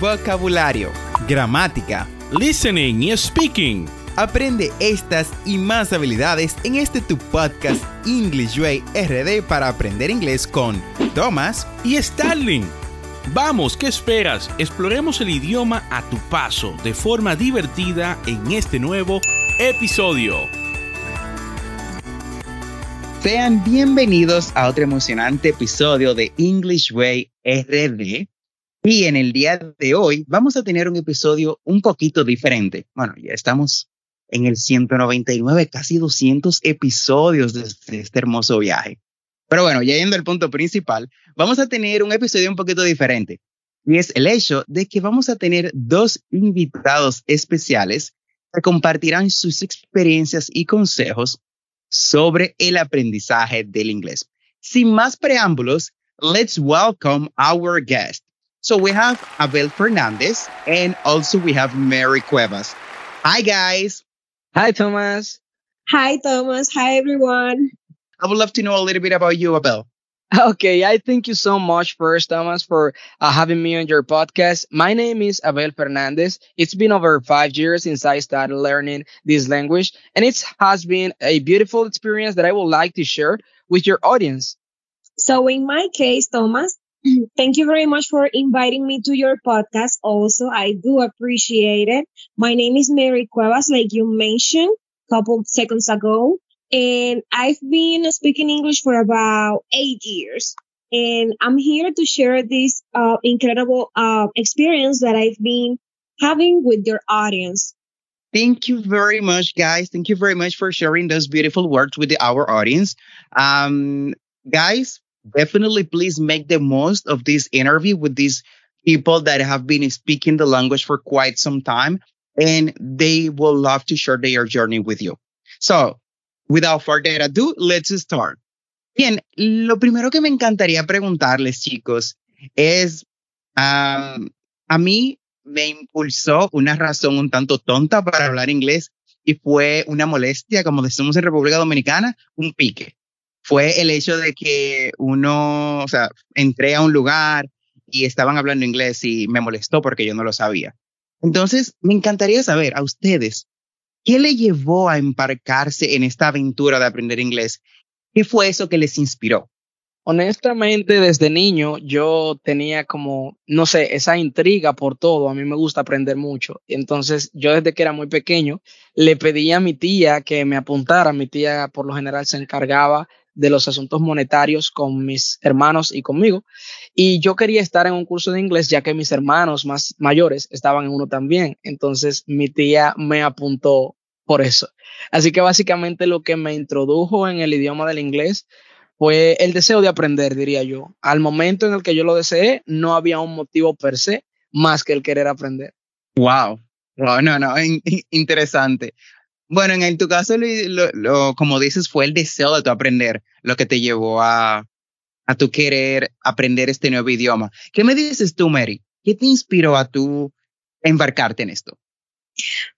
vocabulario, gramática, listening y speaking. Aprende estas y más habilidades en este tu podcast English Way RD para aprender inglés con Thomas y Starling. Vamos, ¿qué esperas? Exploremos el idioma a tu paso de forma divertida en este nuevo episodio. Sean bienvenidos a otro emocionante episodio de English Way RD. Y en el día de hoy vamos a tener un episodio un poquito diferente. Bueno, ya estamos en el 199, casi 200 episodios de este hermoso viaje. Pero bueno, ya yendo al punto principal, vamos a tener un episodio un poquito diferente. Y es el hecho de que vamos a tener dos invitados especiales que compartirán sus experiencias y consejos sobre el aprendizaje del inglés. Sin más preámbulos, let's welcome our guest. So we have Abel Fernandez and also we have Mary Cuevas. Hi guys. Hi, Thomas. Hi, Thomas. Hi, everyone. I would love to know a little bit about you, Abel. Okay, I thank you so much first, Thomas, for uh, having me on your podcast. My name is Abel Fernandez. It's been over five years since I started learning this language, and it has been a beautiful experience that I would like to share with your audience. So, in my case, Thomas, thank you very much for inviting me to your podcast. Also, I do appreciate it. My name is Mary Cuevas, like you mentioned a couple seconds ago. And I've been speaking English for about eight years. And I'm here to share this uh, incredible uh, experience that I've been having with your audience. Thank you very much, guys. Thank you very much for sharing those beautiful words with the, our audience. Um, guys, definitely please make the most of this interview with these people that have been speaking the language for quite some time and they will love to share their journey with you. So, without further ado, let's start. Bien, lo primero que me encantaría preguntarles, chicos, es, um, a mí me impulsó una razón un tanto tonta para hablar inglés y fue una molestia, como decimos en República Dominicana, un pique. Fue el hecho de que uno, o sea, entré a un lugar y estaban hablando inglés y me molestó porque yo no lo sabía. Entonces, me encantaría saber a ustedes, ¿qué le llevó a embarcarse en esta aventura de aprender inglés? ¿Qué fue eso que les inspiró? Honestamente, desde niño yo tenía como, no sé, esa intriga por todo. A mí me gusta aprender mucho. Entonces, yo desde que era muy pequeño le pedí a mi tía que me apuntara. Mi tía por lo general se encargaba de los asuntos monetarios con mis hermanos y conmigo. Y yo quería estar en un curso de inglés ya que mis hermanos más mayores estaban en uno también. Entonces, mi tía me apuntó por eso. Así que básicamente lo que me introdujo en el idioma del inglés fue el deseo de aprender, diría yo. Al momento en el que yo lo deseé, no había un motivo per se más que el querer aprender. Wow. Wow, no, no, interesante. Bueno, en tu caso, lo, como dices, fue el deseo de tu aprender lo que te llevó a, a tu querer aprender este nuevo idioma. ¿Qué me dices tú, Mary? ¿Qué te inspiró a tú embarcarte en esto?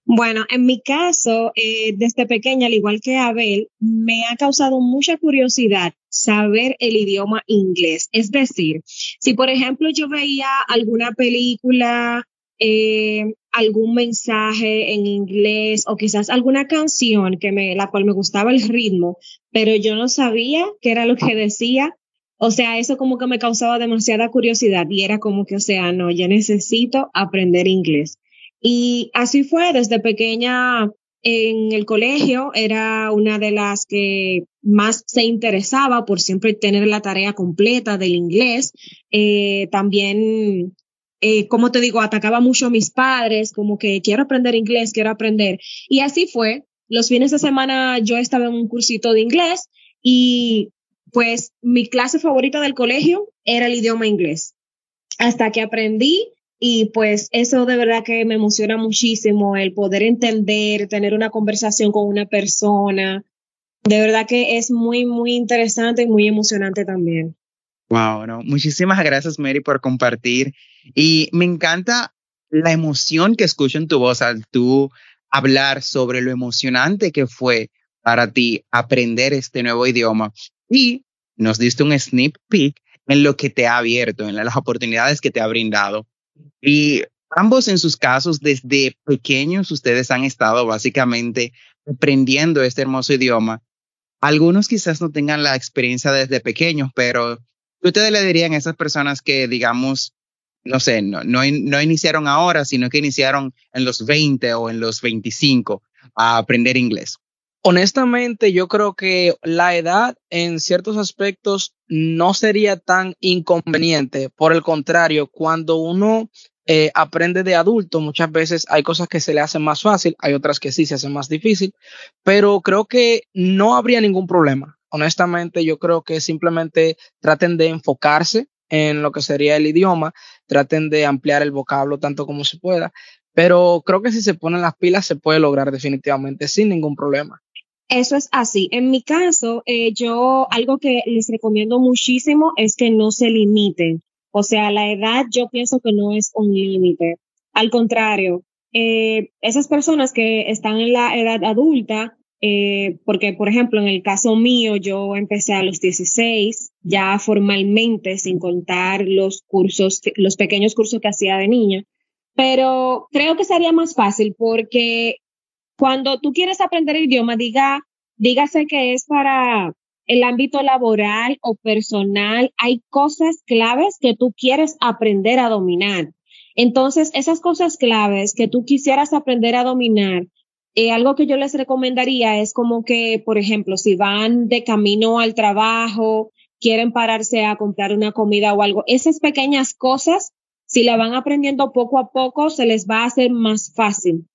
Bueno, en mi caso, eh, desde pequeña, al igual que Abel, me ha causado mucha curiosidad saber el idioma inglés. Es decir, si por ejemplo yo veía alguna película, eh, algún mensaje en inglés o quizás alguna canción que me, la cual me gustaba el ritmo, pero yo no sabía qué era lo que decía. O sea, eso como que me causaba demasiada curiosidad y era como que, o sea, no, yo necesito aprender inglés. Y así fue, desde pequeña en el colegio era una de las que más se interesaba por siempre tener la tarea completa del inglés. Eh, también, eh, como te digo, atacaba mucho a mis padres, como que quiero aprender inglés, quiero aprender. Y así fue. Los fines de semana yo estaba en un cursito de inglés y pues mi clase favorita del colegio era el idioma inglés. Hasta que aprendí y pues eso de verdad que me emociona muchísimo, el poder entender, tener una conversación con una persona. De verdad que es muy, muy interesante y muy emocionante también. Wow, no. Muchísimas gracias, Mary, por compartir. Y me encanta la emoción que escucho en tu voz al tú hablar sobre lo emocionante que fue para ti aprender este nuevo idioma. Y nos diste un sneak peek en lo que te ha abierto, en las oportunidades que te ha brindado. Y ambos en sus casos, desde pequeños, ustedes han estado básicamente aprendiendo este hermoso idioma. Algunos quizás no tengan la experiencia desde pequeños, pero ustedes le dirían a esas personas que, digamos, no sé, no, no, no iniciaron ahora, sino que iniciaron en los 20 o en los 25 a aprender inglés? Honestamente, yo creo que la edad en ciertos aspectos no sería tan inconveniente. Por el contrario, cuando uno eh, aprende de adulto, muchas veces hay cosas que se le hacen más fácil, hay otras que sí se hacen más difícil, pero creo que no habría ningún problema. Honestamente, yo creo que simplemente traten de enfocarse en lo que sería el idioma, traten de ampliar el vocablo tanto como se pueda, pero creo que si se ponen las pilas se puede lograr definitivamente sin ningún problema. Eso es así. En mi caso, eh, yo algo que les recomiendo muchísimo es que no se limiten. O sea, la edad yo pienso que no es un límite. Al contrario, eh, esas personas que están en la edad adulta, eh, porque por ejemplo en el caso mío yo empecé a los 16, ya formalmente, sin contar los cursos, los pequeños cursos que hacía de niña, pero creo que sería más fácil porque cuando tú quieres aprender el idioma, diga, dígase que es para el ámbito laboral o personal, hay cosas claves que tú quieres aprender a dominar. Entonces, esas cosas claves que tú quisieras aprender a dominar, eh, algo que yo les recomendaría es como que, por ejemplo, si van de camino al trabajo, quieren pararse a comprar una comida o algo, esas pequeñas cosas, si la van aprendiendo poco a poco, se les va a hacer más fácil,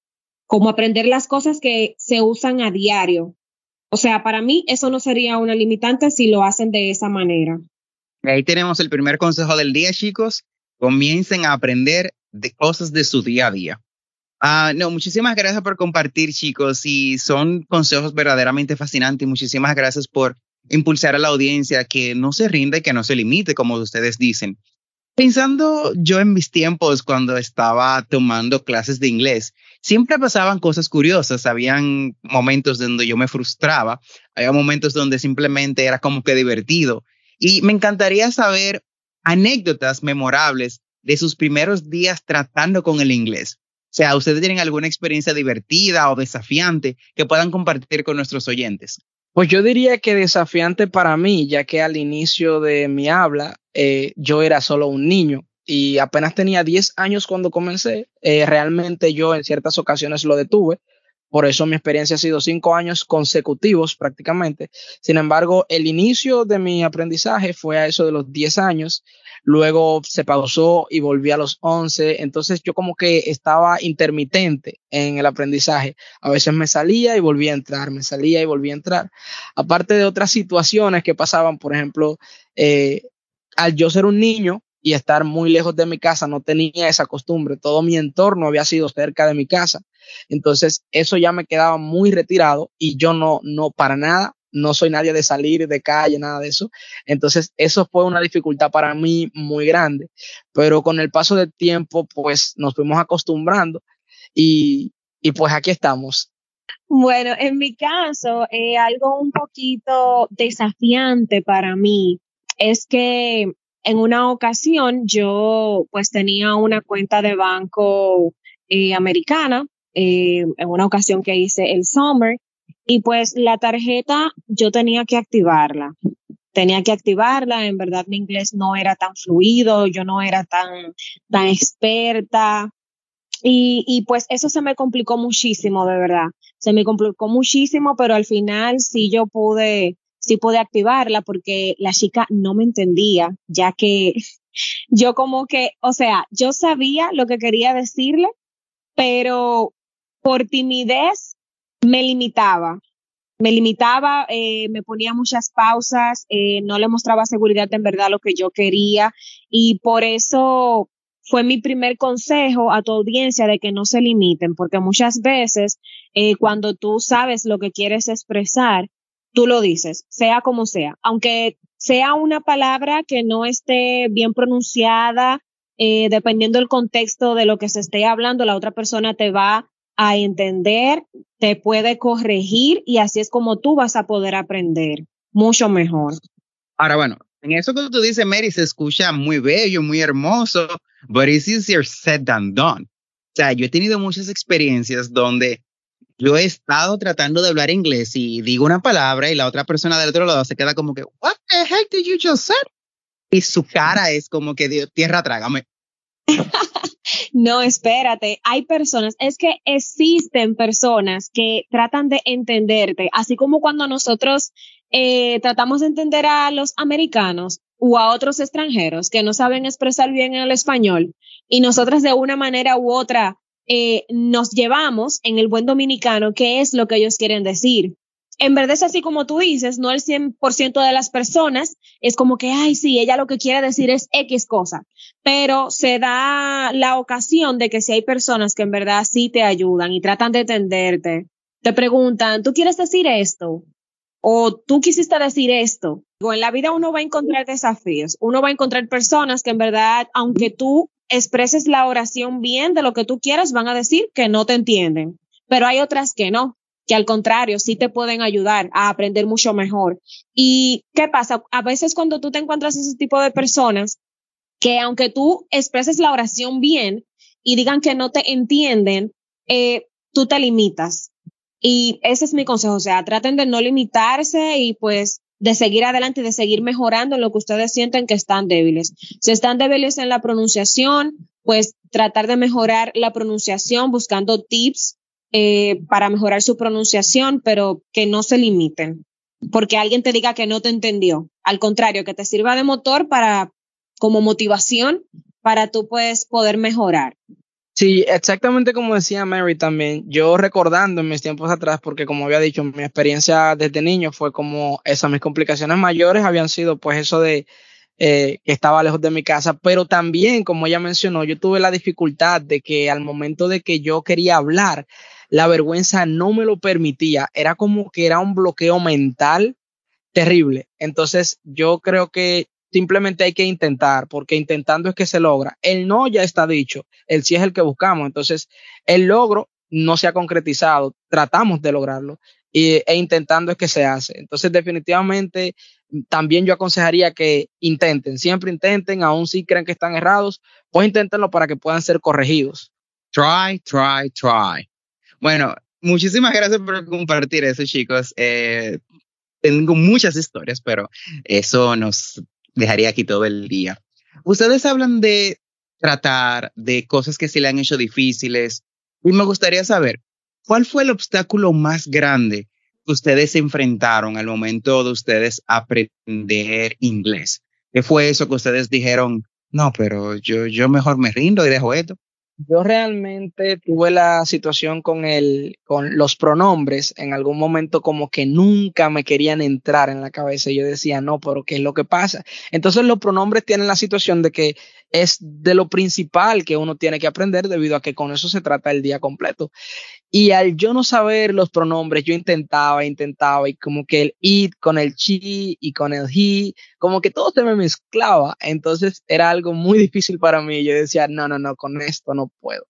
como aprender las cosas que se usan a diario. O sea, para mí eso no sería una limitante si lo hacen de esa manera. Ahí tenemos el primer consejo del día, chicos. Comiencen a aprender de cosas de su día a día. Ah, no, muchísimas gracias por compartir, chicos, y son consejos verdaderamente fascinantes. Muchísimas gracias por impulsar a la audiencia que no se rinda y que no se limite, como ustedes dicen. Pensando yo en mis tiempos cuando estaba tomando clases de inglés, siempre pasaban cosas curiosas. Habían momentos donde yo me frustraba, había momentos donde simplemente era como que divertido. Y me encantaría saber anécdotas memorables de sus primeros días tratando con el inglés. Sea, ¿ustedes tienen alguna experiencia divertida o desafiante que puedan compartir con nuestros oyentes? Pues yo diría que desafiante para mí, ya que al inicio de mi habla eh, yo era solo un niño y apenas tenía 10 años cuando comencé. Eh, realmente yo en ciertas ocasiones lo detuve. Por eso mi experiencia ha sido cinco años consecutivos prácticamente. Sin embargo, el inicio de mi aprendizaje fue a eso de los 10 años. Luego se pausó y volví a los 11, entonces yo como que estaba intermitente en el aprendizaje, a veces me salía y volvía a entrar, me salía y volvía a entrar, aparte de otras situaciones que pasaban, por ejemplo, eh, al yo ser un niño, y estar muy lejos de mi casa, no tenía esa costumbre, todo mi entorno había sido cerca de mi casa. Entonces, eso ya me quedaba muy retirado y yo no, no, para nada no soy nadie de salir de calle, nada de eso. Entonces, eso fue una dificultad para mí muy grande. Pero con el paso del tiempo, pues nos fuimos acostumbrando y, y pues aquí estamos. Bueno, en mi caso, eh, algo un poquito desafiante para mí es que en una ocasión yo pues tenía una cuenta de banco eh, americana, eh, en una ocasión que hice el summer y pues la tarjeta yo tenía que activarla. Tenía que activarla, en verdad mi inglés no era tan fluido, yo no era tan, tan experta. Y, y pues eso se me complicó muchísimo, de verdad. Se me complicó muchísimo, pero al final sí yo pude, sí pude activarla porque la chica no me entendía, ya que yo como que, o sea, yo sabía lo que quería decirle, pero por timidez me limitaba. Me limitaba, eh, me ponía muchas pausas, eh, no le mostraba seguridad en verdad lo que yo quería y por eso fue mi primer consejo a tu audiencia de que no se limiten, porque muchas veces eh, cuando tú sabes lo que quieres expresar, tú lo dices, sea como sea, aunque sea una palabra que no esté bien pronunciada, dependiendo del contexto de lo que se esté hablando, la otra persona te va a entender, te puede corregir y así es como tú vas a poder aprender mucho mejor. Ahora, bueno, en eso que tú dices, Mary, se escucha muy bello, muy hermoso, but it's easier said than done. O sea, yo he tenido muchas experiencias donde yo he estado tratando de hablar inglés y digo una palabra y la otra persona del otro lado se queda como que, what the heck did you just say? Y su cara es como que, tierra, trágame. no, espérate, hay personas, es que existen personas que tratan de entenderte, así como cuando nosotros eh, tratamos de entender a los americanos o a otros extranjeros que no saben expresar bien el español y nosotros de una manera u otra eh, nos llevamos en el buen dominicano qué es lo que ellos quieren decir en verdad es así como tú dices, no el 100% de las personas es como que, ay, sí, ella lo que quiere decir es X cosa, pero se da la ocasión de que si hay personas que en verdad sí te ayudan y tratan de entenderte, te preguntan, ¿tú quieres decir esto? O tú quisiste decir esto. En la vida uno va a encontrar desafíos, uno va a encontrar personas que en verdad, aunque tú expreses la oración bien de lo que tú quieras, van a decir que no te entienden, pero hay otras que no que al contrario, sí te pueden ayudar a aprender mucho mejor. ¿Y qué pasa? A veces cuando tú te encuentras ese tipo de personas, que aunque tú expreses la oración bien y digan que no te entienden, eh, tú te limitas. Y ese es mi consejo, o sea, traten de no limitarse y pues de seguir adelante de seguir mejorando lo que ustedes sienten que están débiles. Si están débiles en la pronunciación, pues tratar de mejorar la pronunciación buscando tips eh, para mejorar su pronunciación, pero que no se limiten, porque alguien te diga que no te entendió. Al contrario, que te sirva de motor para, como motivación, para tú puedes poder mejorar. Sí, exactamente como decía Mary también. Yo recordando en mis tiempos atrás, porque como había dicho, mi experiencia desde niño fue como esas, mis complicaciones mayores habían sido pues eso de eh, que estaba lejos de mi casa, pero también, como ella mencionó, yo tuve la dificultad de que al momento de que yo quería hablar, la vergüenza no me lo permitía. Era como que era un bloqueo mental terrible. Entonces yo creo que simplemente hay que intentar, porque intentando es que se logra. El no ya está dicho, el sí es el que buscamos. Entonces el logro no se ha concretizado, tratamos de lograrlo e intentando es que se hace. Entonces definitivamente también yo aconsejaría que intenten, siempre intenten, aun si creen que están errados, pues inténtenlo para que puedan ser corregidos. Try, try, try. Bueno, muchísimas gracias por compartir eso, chicos. Eh, tengo muchas historias, pero eso nos dejaría aquí todo el día. Ustedes hablan de tratar de cosas que se le han hecho difíciles y me gustaría saber, ¿cuál fue el obstáculo más grande que ustedes enfrentaron al momento de ustedes aprender inglés? ¿Qué fue eso que ustedes dijeron? No, pero yo, yo mejor me rindo y dejo esto. Yo realmente tuve la situación con el, con los pronombres en algún momento como que nunca me querían entrar en la cabeza. Yo decía, no, pero ¿qué es lo que pasa? Entonces los pronombres tienen la situación de que es de lo principal que uno tiene que aprender debido a que con eso se trata el día completo. Y al yo no saber los pronombres, yo intentaba, intentaba, y como que el it con el chi y con el he, como que todo se me mezclaba. Entonces era algo muy difícil para mí. Yo decía, no, no, no, con esto no puedo.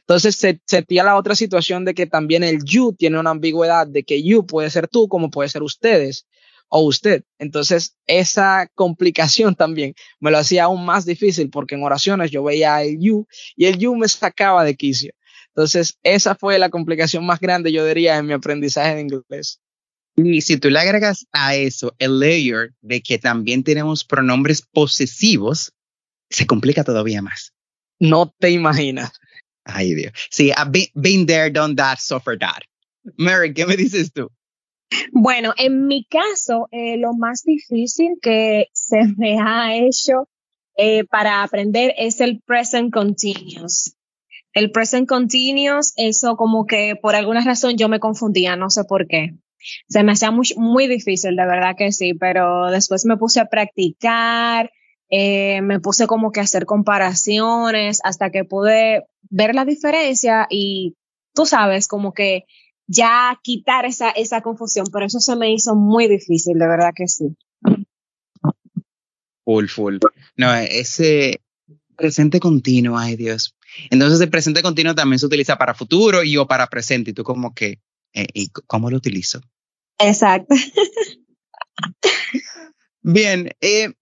Entonces se sentía la otra situación de que también el you tiene una ambigüedad de que you puede ser tú como puede ser ustedes o usted. Entonces, esa complicación también me lo hacía aún más difícil porque en oraciones yo veía el you y el you me sacaba de quicio. Entonces, esa fue la complicación más grande, yo diría, en mi aprendizaje de inglés. Y si tú le agregas a eso el layer de que también tenemos pronombres posesivos, se complica todavía más. No te imaginas. Ay, Dios. Sí, I've been, there, done that, suffered that. Mary, ¿qué me dices tú? Bueno, en mi caso, eh, lo más difícil que se me ha hecho eh, para aprender es el present continuous. El present continuous, eso como que por alguna razón yo me confundía, no sé por qué. Se me hacía muy, muy difícil, de verdad que sí, pero después me puse a practicar, eh, me puse como que a hacer comparaciones hasta que pude ver la diferencia y tú sabes, como que ya quitar esa, esa confusión, pero eso se me hizo muy difícil, de verdad que sí. Full, full. No, ese presente continuo, ay Dios. Entonces el presente continuo también se utiliza para futuro y o para presente. Y tú como que, eh, ¿y cómo lo utilizo? Exacto. Bien, eh,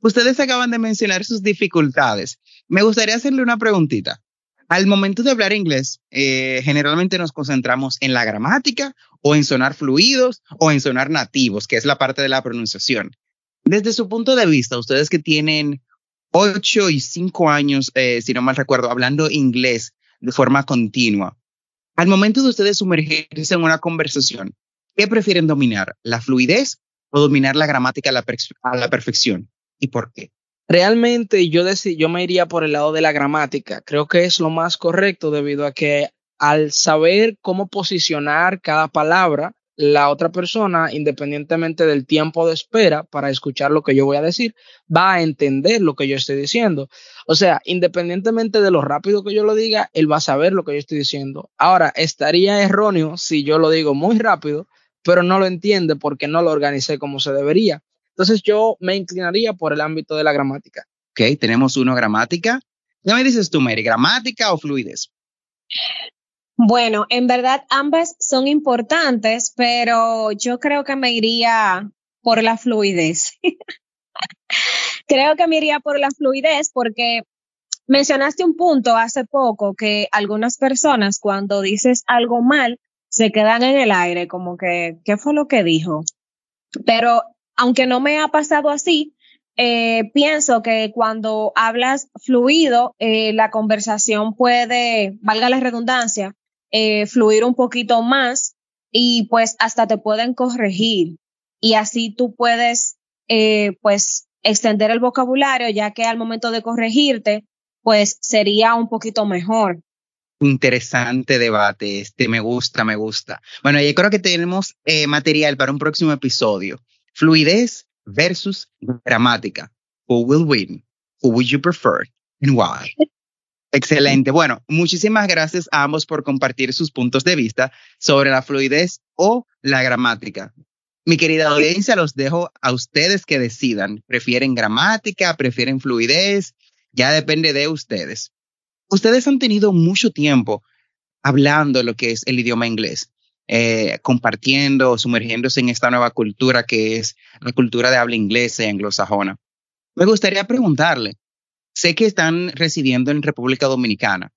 ustedes acaban de mencionar sus dificultades. Me gustaría hacerle una preguntita. Al momento de hablar inglés, eh, generalmente nos concentramos en la gramática o en sonar fluidos o en sonar nativos, que es la parte de la pronunciación. Desde su punto de vista, ustedes que tienen ocho y cinco años, eh, si no mal recuerdo, hablando inglés de forma continua, al momento de ustedes sumergirse en una conversación, ¿qué prefieren dominar? ¿La fluidez o dominar la gramática a la, a la perfección? ¿Y por qué? Realmente yo, yo me iría por el lado de la gramática. Creo que es lo más correcto debido a que al saber cómo posicionar cada palabra, la otra persona, independientemente del tiempo de espera para escuchar lo que yo voy a decir, va a entender lo que yo estoy diciendo. O sea, independientemente de lo rápido que yo lo diga, él va a saber lo que yo estoy diciendo. Ahora, estaría erróneo si yo lo digo muy rápido, pero no lo entiende porque no lo organicé como se debería. Entonces yo me inclinaría por el ámbito de la gramática. Ok, tenemos uno gramática. ¿Qué me dices tú, Mary? ¿Gramática o fluidez? Bueno, en verdad ambas son importantes, pero yo creo que me iría por la fluidez. creo que me iría por la fluidez porque mencionaste un punto hace poco que algunas personas cuando dices algo mal se quedan en el aire, como que, ¿qué fue lo que dijo? Pero aunque no me ha pasado así, eh, pienso que cuando hablas fluido, eh, la conversación puede, valga la redundancia, eh, fluir un poquito más y pues hasta te pueden corregir y así tú puedes pues extender el vocabulario ya que al momento de corregirte pues sería un poquito mejor. Interesante debate, este me gusta, me gusta. Bueno, yo creo que tenemos material para un próximo episodio. Fluidez versus gramática. Who will win? Who would you prefer? And why? Excelente. Bueno, muchísimas gracias a ambos por compartir sus puntos de vista sobre la fluidez o la gramática. Mi querida audiencia, los dejo a ustedes que decidan. ¿Prefieren gramática? ¿Prefieren fluidez? Ya depende de ustedes. Ustedes han tenido mucho tiempo hablando lo que es el idioma inglés. Eh, compartiendo, sumergiéndose en esta nueva cultura que es la cultura de habla inglesa y anglosajona. Me gustaría preguntarle, sé que están residiendo en República Dominicana.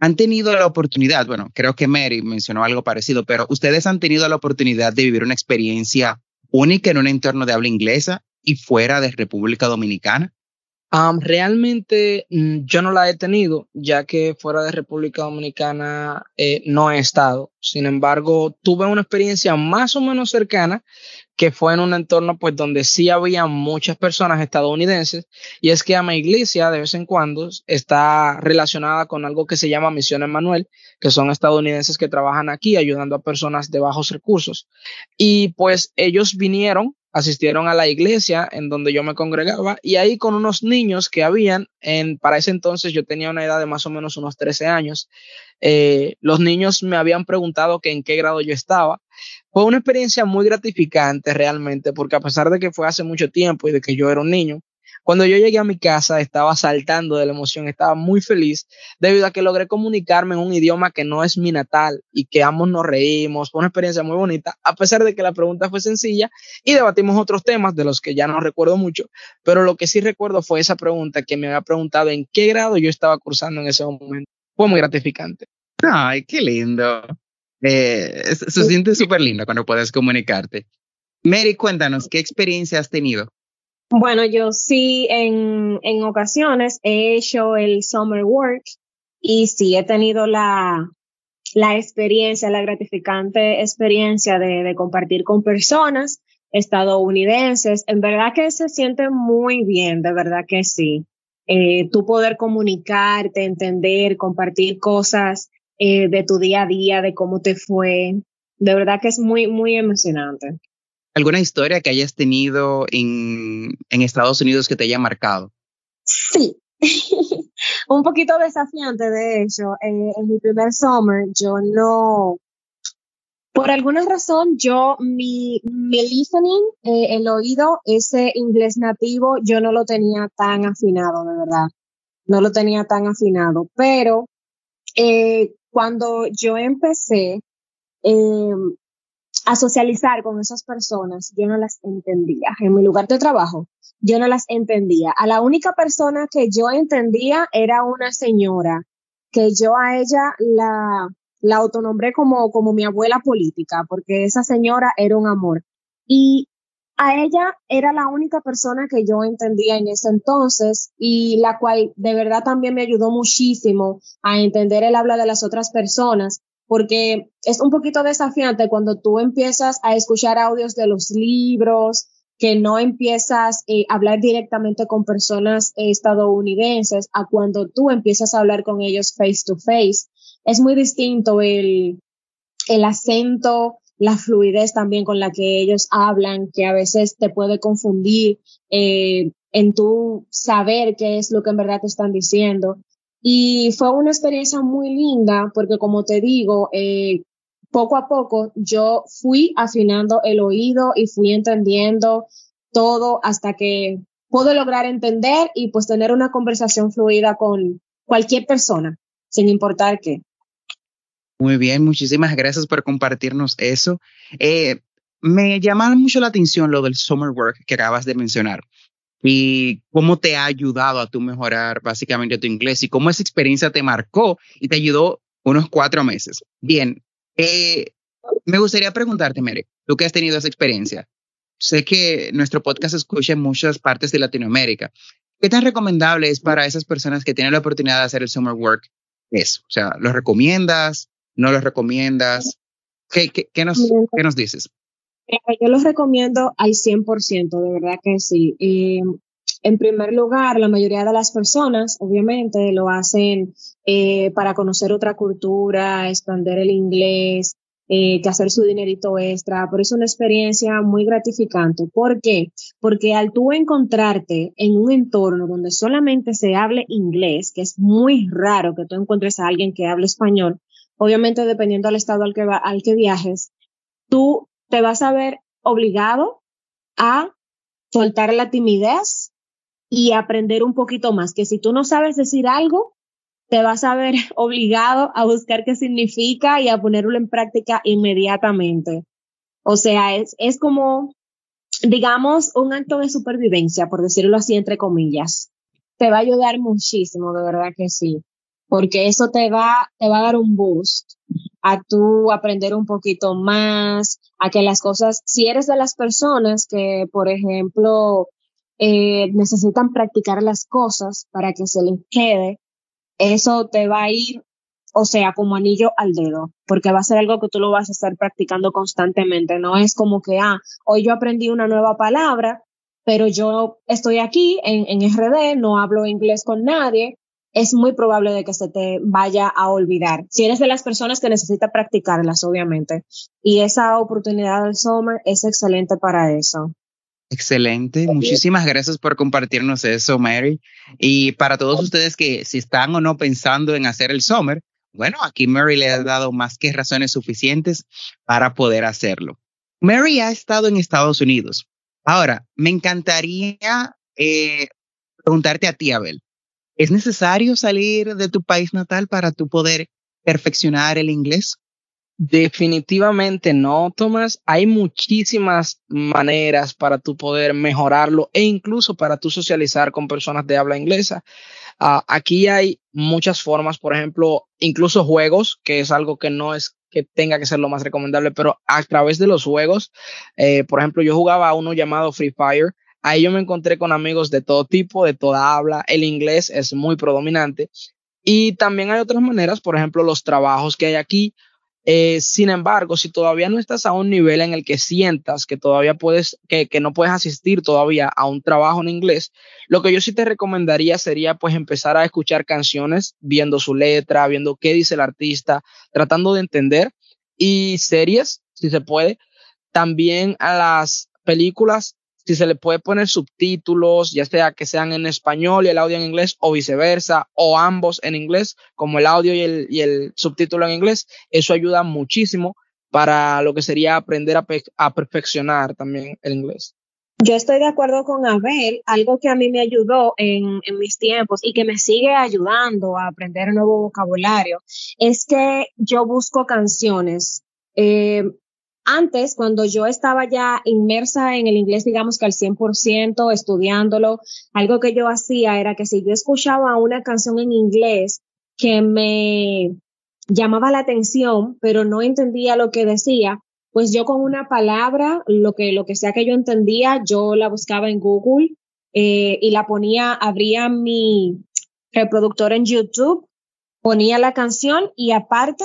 ¿Han tenido la oportunidad, bueno, creo que Mary mencionó algo parecido, pero ustedes han tenido la oportunidad de vivir una experiencia única en un entorno de habla inglesa y fuera de República Dominicana? realmente mm, yo no la he tenido, ya que fuera de República Dominicana eh, no he estado. Sin embargo, tuve una experiencia más o menos cercana que fue en un entorno pues donde sí había muchas personas estadounidenses y es que a mi iglesia de vez en cuando está relacionada con algo que se llama Misión Emanuel, que son estadounidenses que trabajan aquí ayudando a personas de bajos recursos. Y pues ellos vinieron asistieron a la iglesia en donde yo me congregaba y ahí con unos niños que habían, en, para ese entonces yo tenía una edad de más o menos unos 13 años, eh, los niños me habían preguntado en qué grado yo estaba. Fue una experiencia muy gratificante realmente porque a pesar de que fue hace mucho tiempo y de que yo era un niño, cuando yo llegué a mi casa estaba saltando de la emoción, estaba muy feliz debido a que logré comunicarme en un idioma que no es mi natal y que ambos nos reímos. Fue una experiencia muy bonita, a pesar de que la pregunta fue sencilla y debatimos otros temas de los que ya no recuerdo mucho, pero lo que sí recuerdo fue esa pregunta que me había preguntado en qué grado yo estaba cursando en ese momento. Fue muy gratificante. Ay, qué lindo. Eh, se siente súper lindo cuando puedes comunicarte. Mary, cuéntanos, ¿qué experiencia has tenido? Bueno, yo sí en, en ocasiones he hecho el summer work y sí he tenido la, la experiencia, la gratificante experiencia de, de, compartir con personas estadounidenses. En verdad que se siente muy bien, de verdad que sí. Eh, tú poder comunicarte, entender, compartir cosas eh, de tu día a día, de cómo te fue. De verdad que es muy, muy emocionante. ¿Alguna historia que hayas tenido en, en Estados Unidos que te haya marcado? Sí, un poquito desafiante, de hecho. Eh, en mi primer summer, yo no, por alguna razón, yo, mi, mi listening, eh, el oído, ese inglés nativo, yo no lo tenía tan afinado, de verdad. No lo tenía tan afinado. Pero eh, cuando yo empecé, a socializar con esas personas, yo no las entendía. En mi lugar de trabajo, yo no las entendía. A la única persona que yo entendía era una señora, que yo a ella la, la autonombré como, como mi abuela política, porque esa señora era un amor. Y a ella era la única persona que yo entendía en ese entonces y la cual de verdad también me ayudó muchísimo a entender el habla de las otras personas, porque es un poquito desafiante cuando tú empiezas a escuchar audios de los libros, que no empiezas eh, a hablar directamente con personas estadounidenses a cuando tú empiezas a hablar con ellos face to face. Es muy distinto el, el acento, la fluidez también con la que ellos hablan, que a veces te puede confundir eh, en tu saber qué es lo que en verdad te están diciendo. Y fue una experiencia muy linda porque, como te digo, eh, poco a poco yo fui afinando el oído y fui entendiendo todo hasta que puedo lograr entender y pues tener una conversación fluida con cualquier persona, sin importar qué. Muy bien, muchísimas gracias por compartirnos eso. Eh, me llama mucho la atención lo del summer work que acabas de mencionar y cómo te ha ayudado a tu mejorar básicamente tu inglés y cómo esa experiencia te marcó y te ayudó unos cuatro meses. Bien, eh, me gustaría preguntarte, Mere, tú que has tenido esa experiencia, sé que nuestro podcast escucha en muchas partes de Latinoamérica. ¿Qué tan recomendable es para esas personas que tienen la oportunidad de hacer el summer work eso? O sea, ¿lo recomiendas? ¿No los recomiendas? ¿Qué, qué, nos, ¿qué nos dices? Yo los recomiendo al 100%, de verdad que sí. en primer lugar, la mayoría de las personas, obviamente, lo hacen eh, para conocer otra cultura, expandir el inglés, eh, que hacer su dinerito extra, pero es una experiencia muy gratificante. ¿Por qué? Porque al tú encontrarte en un entorno donde solamente se hable inglés, que es muy raro que tú encuentres a alguien que hable español, obviamente dependiendo del estado al que, al que viajes, tú te vas a ver obligado a soltar la timidez y aprender un poquito más, que si tú no sabes decir algo, te vas a ver obligado a buscar qué significa y a ponerlo en práctica inmediatamente. O sea, es, es como, digamos, un acto de supervivencia, por decirlo así, entre comillas. Te va a ayudar muchísimo, de verdad que sí porque eso te va, te va a dar un boost a tú aprender un poquito más, a que las cosas, si eres de las personas que, por ejemplo, eh, necesitan practicar las cosas para que se les quede, eso te va a ir, o sea, como anillo al dedo, porque va a ser algo que tú lo vas a estar practicando constantemente. No es como que, ah, hoy yo aprendí una nueva palabra, pero yo estoy aquí en, en RD, no hablo inglés con nadie, es muy probable de que se te vaya a olvidar. Si eres de las personas que necesita practicarlas, obviamente. Y esa oportunidad del summer es excelente para eso. Excelente. Muchísimas gracias por compartirnos eso, Mary. Y para todos ustedes que si están o no pensando en hacer el summer, bueno, aquí Mary le ha dado más que razones suficientes para poder hacerlo. Mary ha estado en Estados Unidos. Ahora, me encantaría eh, preguntarte a ti, Abel. ¿Es necesario salir de tu país natal para tu poder perfeccionar el inglés? Definitivamente no, Tomás. Hay muchísimas maneras para tu poder mejorarlo e incluso para tu socializar con personas de habla inglesa. Ah, aquí hay muchas formas, por ejemplo, incluso juegos, que es algo que no es que tenga que ser lo más recomendable, pero a través de los juegos, eh, por ejemplo, yo jugaba a uno llamado Free Fire, Ahí yo me encontré con amigos de todo tipo, de toda habla. El inglés es muy predominante. Y también hay otras maneras, por ejemplo, los trabajos que hay aquí. Eh, sin embargo, si todavía no estás a un nivel en el que sientas que todavía puedes, que, que, no puedes asistir todavía a un trabajo en inglés, lo que yo sí te recomendaría sería pues empezar a escuchar canciones, viendo su letra, viendo qué dice el artista, tratando de entender y series, si se puede. También a las películas si se le puede poner subtítulos, ya sea que sean en español y el audio en inglés o viceversa, o ambos en inglés, como el audio y el, y el subtítulo en inglés, eso ayuda muchísimo para lo que sería aprender a, perfeccionar también el inglés. Yo estoy de acuerdo con Abel, algo que a mí me ayudó en, en, mis tiempos y que me sigue ayudando a aprender nuevo vocabulario, es que yo busco canciones. Eh, Antes, cuando yo estaba ya inmersa en el inglés, digamos que al 100%, estudiándolo, algo que yo hacía era que si yo escuchaba una canción en inglés que me llamaba la atención, pero no entendía lo que decía, pues yo con una palabra, lo que, lo que sea que yo entendía, yo la buscaba en Google eh, y la ponía, abría mi reproductor en YouTube, ponía la canción y aparte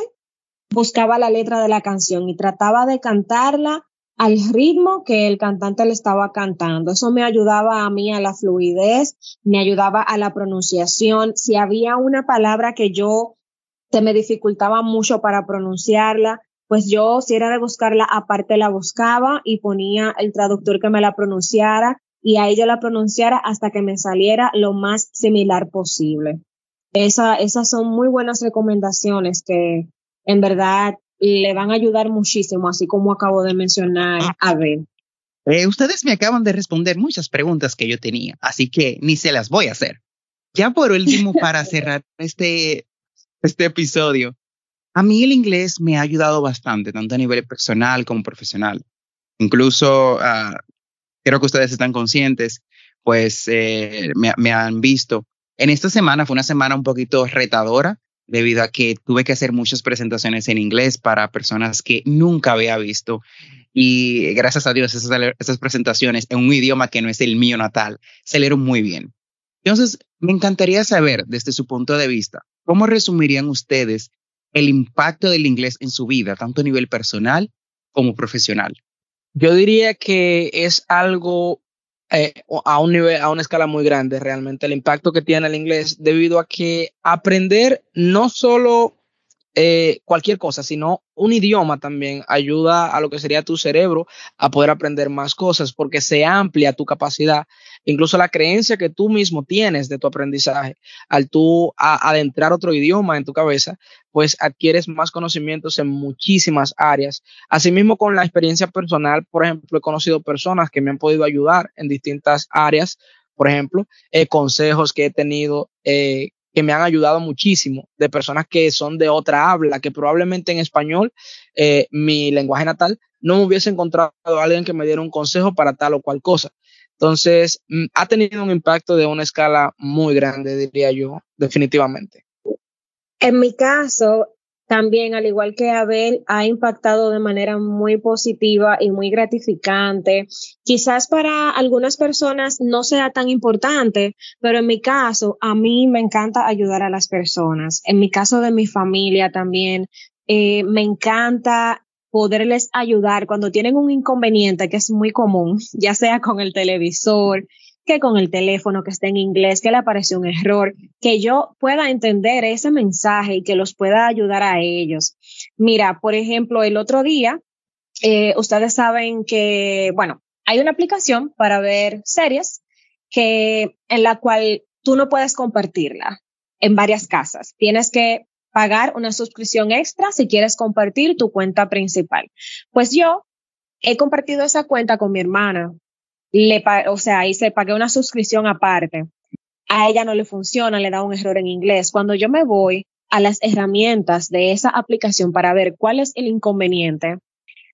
buscaba la letra de la canción y trataba de cantarla al ritmo que el cantante le estaba cantando. Eso me ayudaba a mí a la fluidez, me ayudaba a la pronunciación. Si había una palabra que yo se me dificultaba mucho para pronunciarla, pues yo si era de buscarla aparte la buscaba y ponía el traductor que me la pronunciara y ahí yo la pronunciara hasta que me saliera lo más similar posible. Esa, esas son muy buenas recomendaciones que en verdad le van a ayudar muchísimo, así como acabo de mencionar a ver. Eh, ustedes me acaban de responder muchas preguntas que yo tenía, así que ni se las voy a hacer. Ya por último, para cerrar este, este episodio, a mí el inglés me ha ayudado bastante, tanto a nivel personal como profesional. Incluso uh, creo que ustedes están conscientes, pues eh, me, me, han visto. En esta semana fue una semana un poquito retadora debido a que tuve que hacer muchas presentaciones en inglés para personas que nunca había visto. Y gracias a Dios, esas, esas presentaciones en un idioma que no es el mío natal salieron muy bien. Entonces, me encantaría saber desde su punto de vista, ¿cómo resumirían ustedes el impacto del inglés en su vida, tanto a nivel personal como profesional? Yo diría que es algo eh, a un nivel, a una escala muy grande realmente. El impacto que tiene el inglés debido a que aprender no solo eh, cualquier cosa, sino un idioma también ayuda a lo que sería tu cerebro a poder aprender más cosas porque se amplia tu capacidad, incluso la creencia que tú mismo tienes de tu aprendizaje. Al tú adentrar otro idioma en tu cabeza, pues adquieres más conocimientos en muchísimas áreas. Asimismo, con la experiencia personal, por ejemplo, he conocido personas que me han podido ayudar en distintas áreas por ejemplo, eh, consejos que he tenido eh, que me han ayudado muchísimo, de personas que son de otra habla, que probablemente en español, eh, mi lenguaje natal, no me hubiese encontrado a alguien que me diera un consejo para tal o cual cosa. Entonces, mm, ha tenido un impacto de una escala muy grande, diría yo, definitivamente. En mi caso, también, al igual que Abel, ha impactado de manera muy positiva y muy gratificante. Quizás para algunas personas no sea tan importante, pero en mi caso, a mí me encanta ayudar a las personas. En mi caso de mi familia también, eh, me encanta poderles ayudar cuando tienen un inconveniente que es muy común, ya sea con el televisor, que con el teléfono que esté en inglés, que le apareció un error, que yo pueda entender ese mensaje y que los pueda ayudar a ellos. Mira, por ejemplo, el otro día, eh, ustedes saben que, bueno, hay una aplicación para ver series que en la cual tú no puedes compartirla en varias casas. Tienes que pagar una suscripción extra si quieres compartir tu cuenta principal. Pues yo he compartido esa cuenta con mi hermana le, o sea, se pagué una suscripción aparte. A ella no le funciona, le da un error en inglés. Cuando yo me voy a las herramientas de esa aplicación para ver cuál es el inconveniente,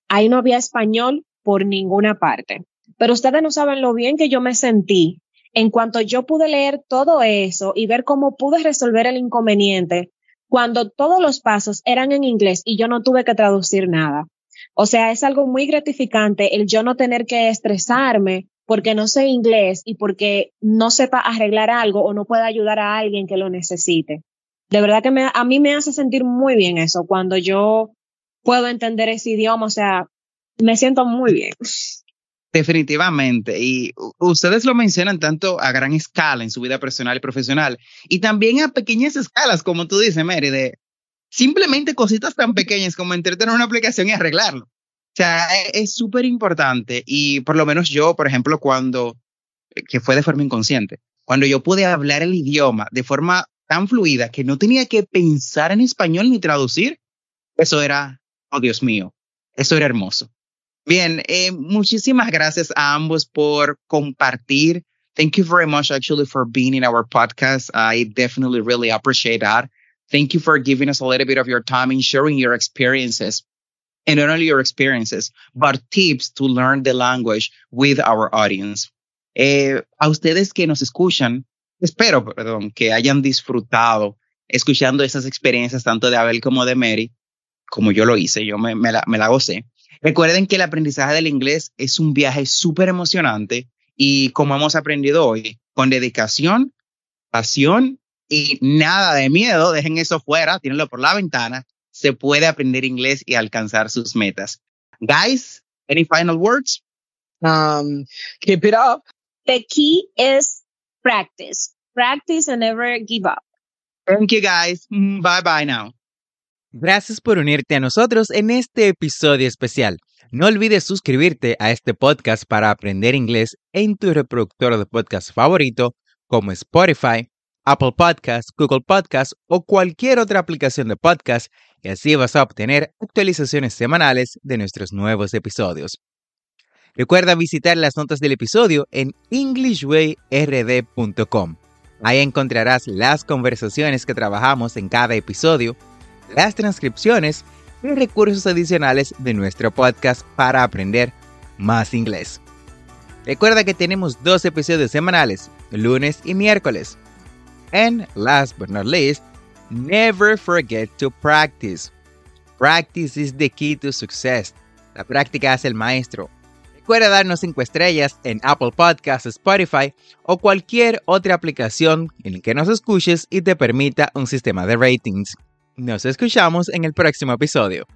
ahí no había español por ninguna parte. Pero ustedes no saben lo bien que yo me sentí en cuanto yo pude leer todo eso y ver cómo pude resolver el inconveniente cuando todos los pasos eran en inglés y yo no tuve que traducir nada. O sea, es algo muy gratificante el yo no tener que estresarme porque no sé inglés y porque no sepa arreglar algo o no pueda ayudar a alguien que lo necesite. De verdad que a mí me hace sentir muy bien eso cuando yo puedo entender ese idioma, o sea, me siento muy bien. Definitivamente. Y ustedes lo mencionan tanto a gran escala en su vida personal y profesional y también a pequeñas escalas, como tú dices, Mary, de simplemente cositas tan pequeñas como entretener una aplicación y arreglarlo. O sea, e, es súper importante y por lo menos yo, por ejemplo, cuando, eh, que fue de forma inconsciente, cuando yo pude hablar el idioma de forma tan fluida que no tenía que pensar en español ni traducir, eso era, oh Dios mío, eso era hermoso. Bien, eh, muchísimas gracias a ambos por compartir. Thank you very much actually for being in our podcast. I definitely really appreciate that. Thank you for giving us a little bit of your time and sharing your experiences and not only your experiences, but tips to learn the language with our audience. Eh, a ustedes que nos escuchan, espero, perdón, que hayan disfrutado escuchando esas experiencias tanto de Abel como de Mary, como yo lo hice, yo me, me, la, me la gocé. Recuerden que el aprendizaje del inglés es un viaje súper emocionante y como hemos aprendido hoy, con dedicación, pasión y nada de miedo, dejen eso fuera, tírenlo por la ventana, se puede aprender inglés y alcanzar sus metas. Guys, any final words? Um, keep it up. The key is practice. Practice and never give up. Thank you guys. Mm, Bye bye now. Gracias por unirte a nosotros en este episodio especial. No olvides suscribirte a este podcast para aprender inglés en tu reproductor de podcast favorito como Spotify, Apple Podcasts, Google Podcasts o cualquier otra aplicación de podcast y así vas a obtener actualizaciones semanales de nuestros nuevos episodios. Recuerda visitar las notas del episodio en englishwayrd.com. Ahí encontrarás las conversaciones que trabajamos en cada episodio, las transcripciones y recursos adicionales de nuestro podcast para aprender más inglés. Recuerda que tenemos dos episodios semanales, lunes y miércoles. And last but not least, never forget to practice. Practice is the key to success. La práctica es el maestro. Recuerda darnos 5 estrellas en Apple Podcasts, Spotify o cualquier otra aplicación en la que nos escuches y te permita un sistema de ratings. Nos escuchamos en el próximo episodio.